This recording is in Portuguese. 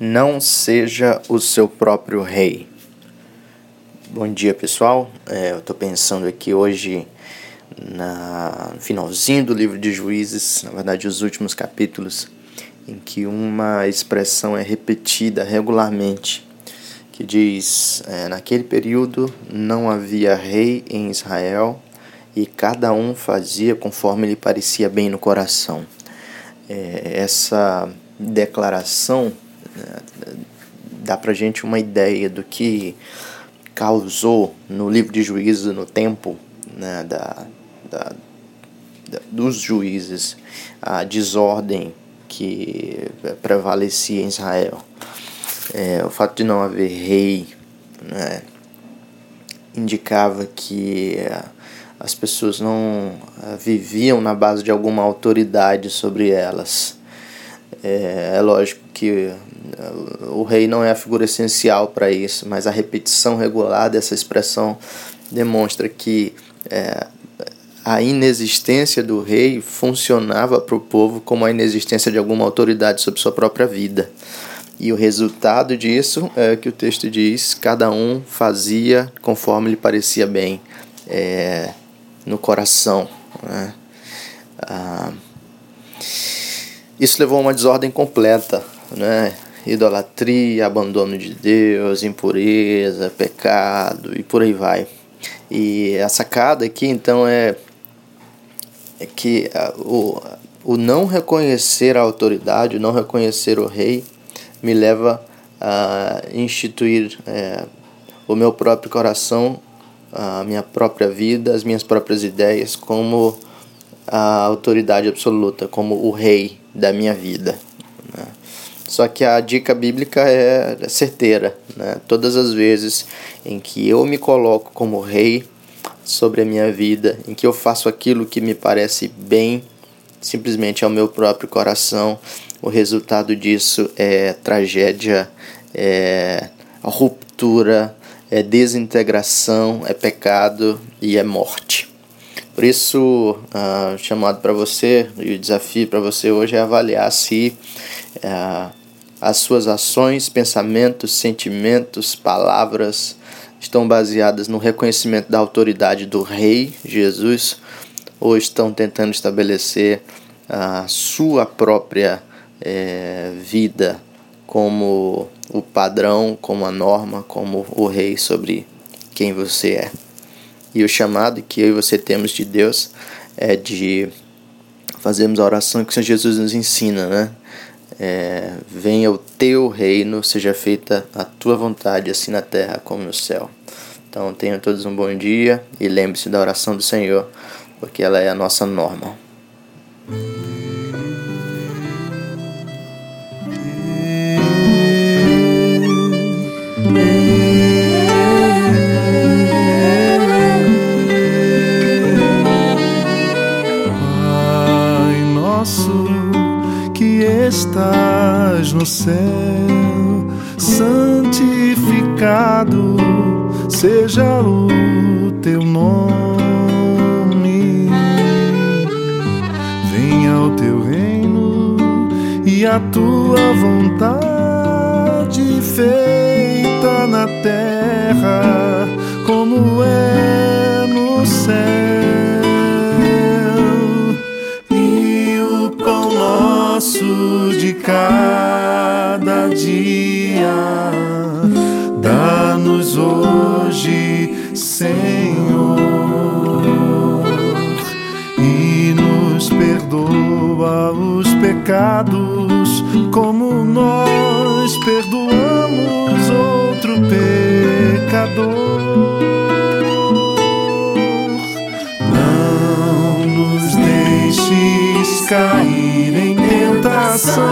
Não seja o seu próprio rei. Bom dia, pessoal. É, eu estou pensando aqui hoje na finalzinho do livro de Juízes, na verdade, os últimos capítulos, em que uma expressão é repetida regularmente, que diz: é, naquele período não havia rei em Israel e cada um fazia conforme lhe parecia bem no coração. É, essa declaração dá para gente uma ideia do que causou no livro de juízes no tempo né, da, da, da, dos juízes a desordem que prevalecia em Israel. É, o fato de não haver rei né, indicava que as pessoas não viviam na base de alguma autoridade sobre elas. É, é lógico que o rei não é a figura essencial para isso, mas a repetição regular dessa expressão demonstra que é, a inexistência do rei funcionava para o povo como a inexistência de alguma autoridade sobre sua própria vida. E o resultado disso é que o texto diz: cada um fazia conforme lhe parecia bem é, no coração. Né? Ah, isso levou a uma desordem completa, né? Idolatria, abandono de Deus, impureza, pecado e por aí vai. E a sacada aqui então é, é que o, o não reconhecer a autoridade, o não reconhecer o rei, me leva a instituir é, o meu próprio coração, a minha própria vida, as minhas próprias ideias como a autoridade absoluta, como o rei da minha vida. Né? Só que a dica bíblica é certeira. Né? Todas as vezes em que eu me coloco como rei sobre a minha vida, em que eu faço aquilo que me parece bem, simplesmente ao meu próprio coração, o resultado disso é tragédia, é ruptura, é desintegração, é pecado e é morte. Por isso, uh, chamado para você e o desafio para você hoje é avaliar se uh, as suas ações, pensamentos, sentimentos, palavras estão baseadas no reconhecimento da autoridade do Rei Jesus ou estão tentando estabelecer a sua própria eh, vida como o padrão, como a norma, como o rei sobre quem você é. E o chamado que eu e você temos de Deus é de fazermos a oração que o Senhor Jesus nos ensina, né? É, venha o teu reino, seja feita a tua vontade, assim na terra como no céu. Então tenham todos um bom dia e lembre-se da oração do Senhor, porque ela é a nossa norma. Estás no céu, santificado seja o teu nome. Venha o teu reino e a tua vontade feita na terra como é no céu. Hoje, Senhor, e nos perdoa os pecados, como nós perdoamos outro pecador. Não nos deixes cair em tentação,